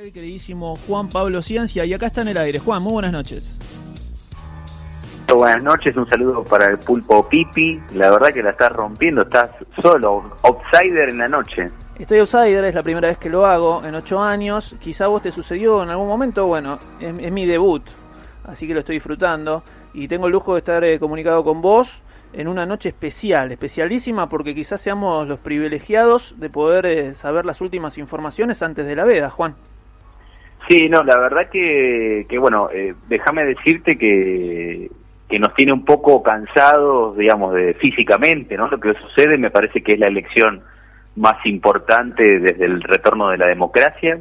El queridísimo Juan Pablo Ciencia, y acá está en el aire. Juan, muy buenas noches. Buenas noches, un saludo para el pulpo Pipi. La verdad que la estás rompiendo, estás solo, outsider en la noche. Estoy outsider, es la primera vez que lo hago en ocho años. Quizá vos te sucedió en algún momento, bueno, es, es mi debut, así que lo estoy disfrutando. Y tengo el lujo de estar eh, comunicado con vos en una noche especial, especialísima, porque quizás seamos los privilegiados de poder eh, saber las últimas informaciones antes de la veda, Juan. Sí, no, la verdad que, que bueno, eh, déjame decirte que, que nos tiene un poco cansados, digamos, de físicamente, ¿no? Lo que sucede me parece que es la elección más importante desde el retorno de la democracia,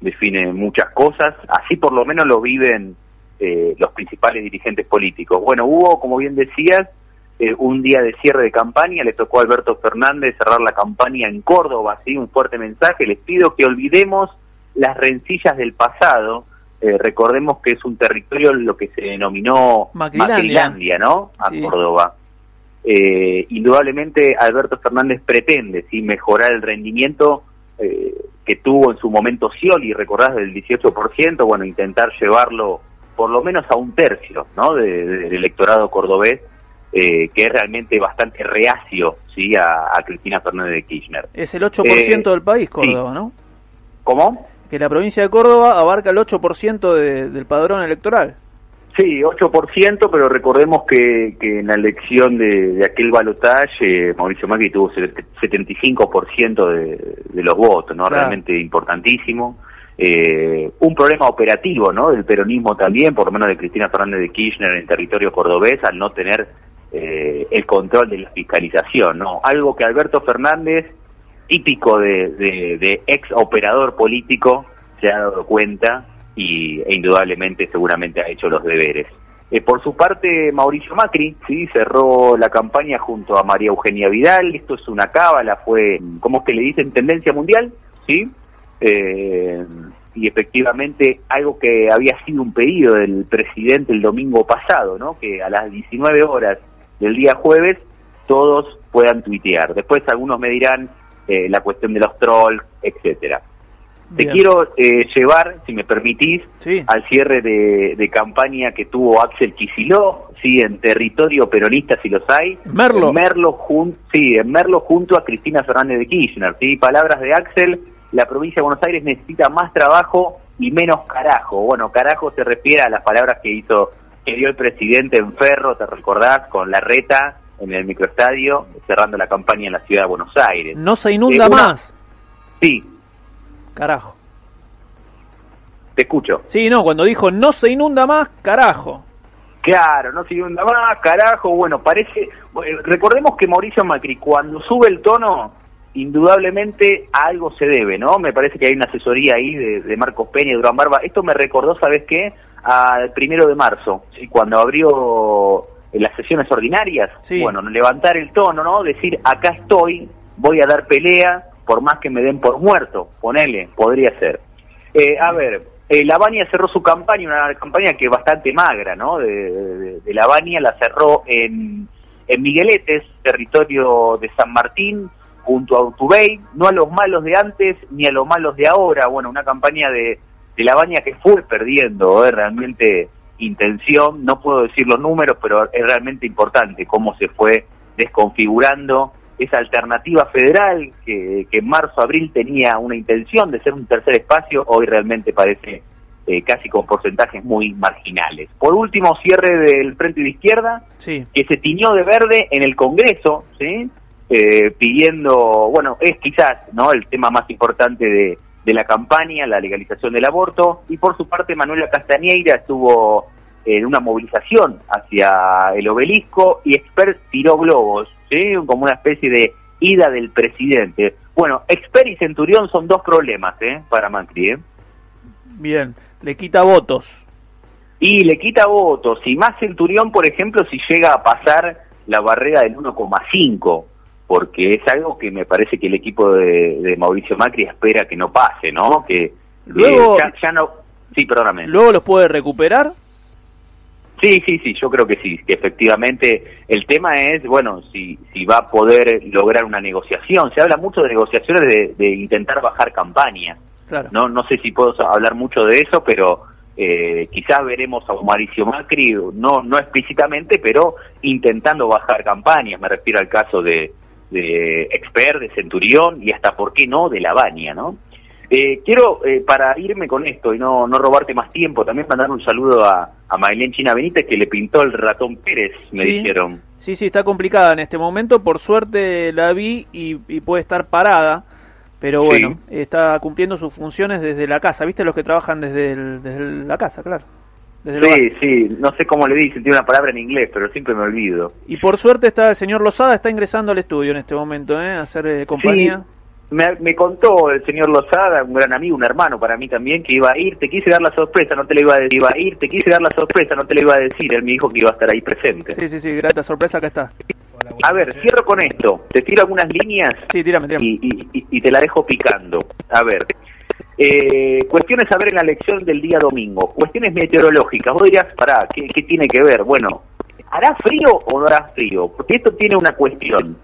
define muchas cosas, así por lo menos lo viven eh, los principales dirigentes políticos. Bueno, hubo, como bien decías, eh, un día de cierre de campaña, le tocó a Alberto Fernández cerrar la campaña en Córdoba, así un fuerte mensaje, les pido que olvidemos las rencillas del pasado, eh, recordemos que es un territorio lo que se denominó Macrilandia, ¿no? A Córdoba. Eh, indudablemente Alberto Fernández pretende sí mejorar el rendimiento eh, que tuvo en su momento Scioli, recordás del 18%, bueno, intentar llevarlo por lo menos a un tercio, ¿no? del electorado cordobés, eh, que es realmente bastante reacio, sí, a, a Cristina Fernández de Kirchner. Es el 8% del país, Córdoba, sí. ¿no? ¿Cómo? Que la provincia de Córdoba abarca el 8% de, del padrón electoral. Sí, 8%, pero recordemos que, que en la elección de, de aquel balotaje, eh, Mauricio Macri tuvo 75% de, de los votos, ¿no? Claro. Realmente importantísimo. Eh, un problema operativo, ¿no? Del peronismo también, por lo menos de Cristina Fernández de Kirchner en territorio cordobés, al no tener eh, el control de la fiscalización, ¿no? Algo que Alberto Fernández típico de, de, ex operador político se ha dado cuenta y e indudablemente seguramente ha hecho los deberes. Eh, por su parte, Mauricio Macri sí cerró la campaña junto a María Eugenia Vidal. Esto es una cábala, fue, ¿cómo es que le dicen? Tendencia mundial, ¿sí? Eh, y efectivamente algo que había sido un pedido del presidente el domingo pasado, ¿no? Que a las 19 horas del día jueves todos puedan tuitear. Después algunos me dirán, eh, la cuestión de los trolls, etcétera. Te quiero eh, llevar, si me permitís, sí. al cierre de, de, campaña que tuvo Axel Kicillof, sí, en territorio peronista, si los hay. Merlo. En Merlo, jun sí, en Merlo junto a Cristina Fernández de Kirchner, sí. Palabras de Axel, la provincia de Buenos Aires necesita más trabajo y menos carajo. Bueno, carajo se refiere a las palabras que hizo, que dio el presidente en Ferro, te recordás, con la reta en el microestadio, cerrando la campaña en la ciudad de Buenos Aires. No se inunda eh, una... más. Sí. Carajo. Te escucho. Sí, no, cuando dijo no se inunda más, carajo. Claro, no se inunda más, carajo. Bueno, parece. Recordemos que Mauricio Macri, cuando sube el tono, indudablemente a algo se debe, ¿no? Me parece que hay una asesoría ahí de, de Marcos Peña y Durán Barba. Esto me recordó, ¿sabes qué? Al primero de marzo, ¿sí? cuando abrió en las sesiones ordinarias, sí. bueno, levantar el tono, ¿no? Decir, acá estoy, voy a dar pelea, por más que me den por muerto, ponele, podría ser. Eh, a ver, eh, la Baña cerró su campaña, una campaña que es bastante magra, ¿no? De, de, de la Baña la cerró en, en Migueletes, territorio de San Martín, junto a Utubey, no a los malos de antes ni a los malos de ahora, bueno, una campaña de, de la Baña que fue perdiendo, ¿eh? realmente intención, no puedo decir los números, pero es realmente importante cómo se fue desconfigurando esa alternativa federal que, que en marzo, abril tenía una intención de ser un tercer espacio, hoy realmente parece eh, casi con porcentajes muy marginales. Por último, cierre del Frente de Izquierda, sí. que se tiñó de verde en el Congreso, ¿sí? Eh, pidiendo, bueno, es quizás no el tema más importante de, de la campaña, la legalización del aborto, y por su parte Manuela Castañeira estuvo en una movilización hacia el obelisco y Expert tiró globos, ¿sí? como una especie de ida del presidente. Bueno, Expert y Centurión son dos problemas ¿eh? para Macri. ¿eh? Bien, le quita votos. Y le quita votos, y más Centurión, por ejemplo, si llega a pasar la barrera del 1,5, porque es algo que me parece que el equipo de, de Mauricio Macri espera que no pase, ¿no? Que luego, eh, ya, ya no... Sí, perdóname. ¿Luego los puede recuperar? Sí, sí, sí, yo creo que sí, que efectivamente el tema es, bueno, si, si va a poder lograr una negociación. Se habla mucho de negociaciones de, de intentar bajar campaña. No, no sé si puedo hablar mucho de eso, pero eh, quizás veremos a Mauricio Macri, no, no explícitamente, pero intentando bajar campañas. Me refiero al caso de, de Expert, de Centurión y hasta, ¿por qué no?, de La Baña, ¿no? Eh, quiero, eh, para irme con esto y no, no robarte más tiempo, también mandar un saludo a, a China Benítez que le pintó el ratón Pérez, me dijeron. Sí, sí, está complicada en este momento. Por suerte la vi y, puede estar parada, pero bueno, está cumpliendo sus funciones desde la casa. ¿Viste los que trabajan desde, desde la casa, claro? Sí, sí, no sé cómo le dicen, tiene una palabra en inglés, pero siempre me olvido. Y por suerte está el señor Lozada, está ingresando al estudio en este momento, ¿eh? A hacer eh, compañía me, contó el señor Lozada, un gran amigo, un hermano para mí también, que iba a ir, te quise dar la sorpresa, no te la iba a decir, iba a ir, te quise dar la sorpresa, no te la iba a decir, él me dijo que iba a estar ahí presente. Sí, sí, sí, grata sorpresa, acá está. A ver, cierro con esto, te tiro algunas líneas sí, tírame, tírame. Y, te la dejo picando. A ver, eh, cuestiones a ver en la lección del día domingo, cuestiones meteorológicas, vos dirás, pará, ¿qué, ¿qué tiene que ver? Bueno, ¿hará frío o no hará frío? Porque esto tiene una cuestión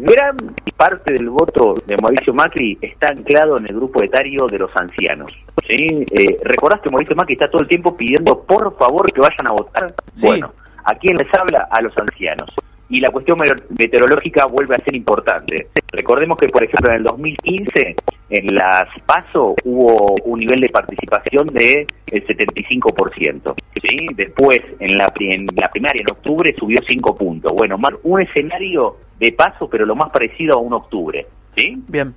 Gran parte del voto de Mauricio Macri está anclado en el grupo etario de los ancianos. ¿sí? Eh, ¿Recordás que Mauricio Macri está todo el tiempo pidiendo por favor que vayan a votar? Bueno, ¿a quién les habla? A los ancianos. Y la cuestión meteorológica vuelve a ser importante. Recordemos que, por ejemplo, en el 2015, en las PASO, hubo un nivel de participación de el 75%. ¿sí? Después, en la, en la primaria, en octubre, subió 5 puntos. Bueno, un escenario de paso, pero lo más parecido a un octubre. ¿sí? Bien.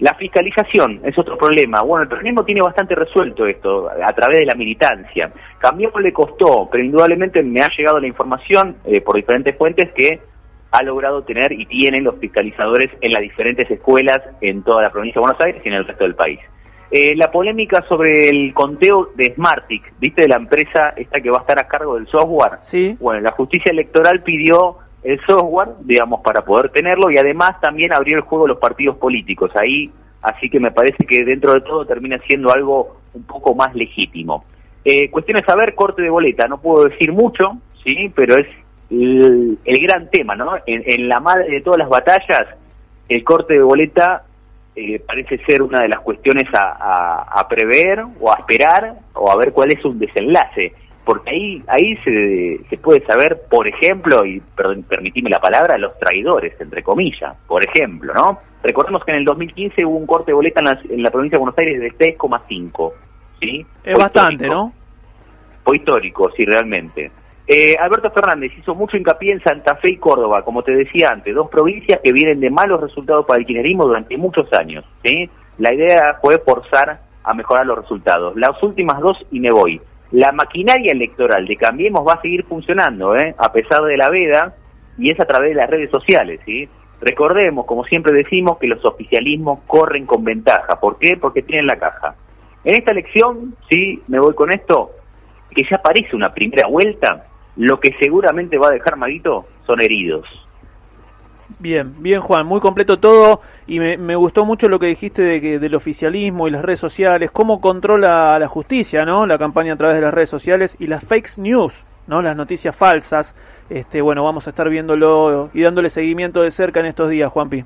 La fiscalización es otro problema. Bueno, el peronismo tiene bastante resuelto esto a través de la militancia. Cambiemos le costó, pero indudablemente me ha llegado la información eh, por diferentes fuentes que ha logrado tener y tienen los fiscalizadores en las diferentes escuelas en toda la provincia de Buenos Aires y en el resto del país. Eh, la polémica sobre el conteo de Smartic, ¿viste? De la empresa esta que va a estar a cargo del software. Sí. Bueno, la justicia electoral pidió el software, digamos, para poder tenerlo y además también abrió el juego a los partidos políticos. Ahí, así que me parece que dentro de todo termina siendo algo un poco más legítimo. Eh, cuestión de saber, corte de boleta, no puedo decir mucho, sí, pero es el, gran tema, ¿no? En, la madre de todas las batallas, el corte de boleta eh, parece ser una de las cuestiones a, a prever o a esperar o a ver cuál es un desenlace porque ahí ahí se, se puede saber, por ejemplo, y permitime la palabra, los traidores, entre comillas, por ejemplo, ¿no? Recordemos que en el 2015 hubo un corte de boleta en la, provincia de Buenos Aires de 3,5, ¿sí? Es bastante, ¿no? Fue histórico, sí, realmente. Eh, Alberto Fernández hizo mucho hincapié en Santa Fe y Córdoba, como te decía antes, dos provincias que vienen de malos resultados para el kirchnerismo durante muchos años, ¿sí? La idea fue forzar a mejorar los resultados. Las últimas dos, y me voy la maquinaria electoral de Cambiemos va a seguir funcionando, ¿eh? a pesar de la veda, y es a través de las redes sociales. Recordemos, como siempre decimos, que los oficialismos corren con ventaja. ¿Por qué? Porque tienen la caja. En esta elección, sí, me voy con esto, que ya parece una primera vuelta, lo que seguramente va a dejar Maguito son heridos. Bien, bien Juan, muy completo todo y me, gustó mucho lo que dijiste de que, del oficialismo y las redes sociales, cómo controla la justicia, ¿no? La campaña a través de las redes sociales y las fake news, ¿no? Las noticias falsas. Este, bueno, vamos a estar viéndolo y dándole seguimiento de cerca en estos días, Juanpi.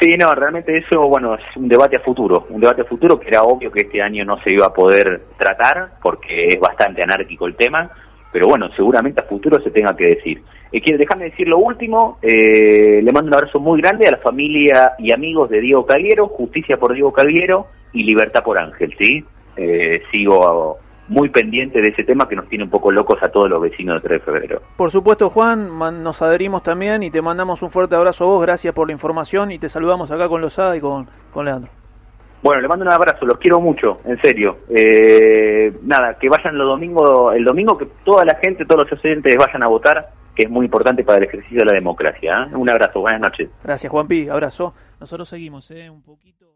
Sí, no, realmente eso, bueno, es un debate a futuro, un debate a futuro que era obvio que este año no se iba a poder tratar porque es bastante anárquico el tema, pero bueno, seguramente a futuro se tenga que decir. Eh, quiero, déjame decir lo último, eh, le mando un abrazo muy grande a la familia y amigos de Diego Calviero, Justicia por Diego Calviero y Libertad por Ángel, ¿sí? Eh, sigo muy pendiente de ese tema que nos tiene un poco locos a todos los vecinos de 3 de febrero. Por supuesto, Juan, nos adherimos también y te mandamos un fuerte abrazo a vos, gracias por la información y te saludamos acá con Lozada y con, con Leandro. Bueno, le mando un abrazo, los quiero mucho, en serio. Eh, nada, que vayan los domingos, el domingo que toda la gente, todos los oyentes vayan a votar, que es muy importante para el ejercicio de la democracia. ¿eh? Un abrazo, buenas noches. Gracias, Juanpi, abrazo. Nosotros seguimos, ¿eh? Un poquito...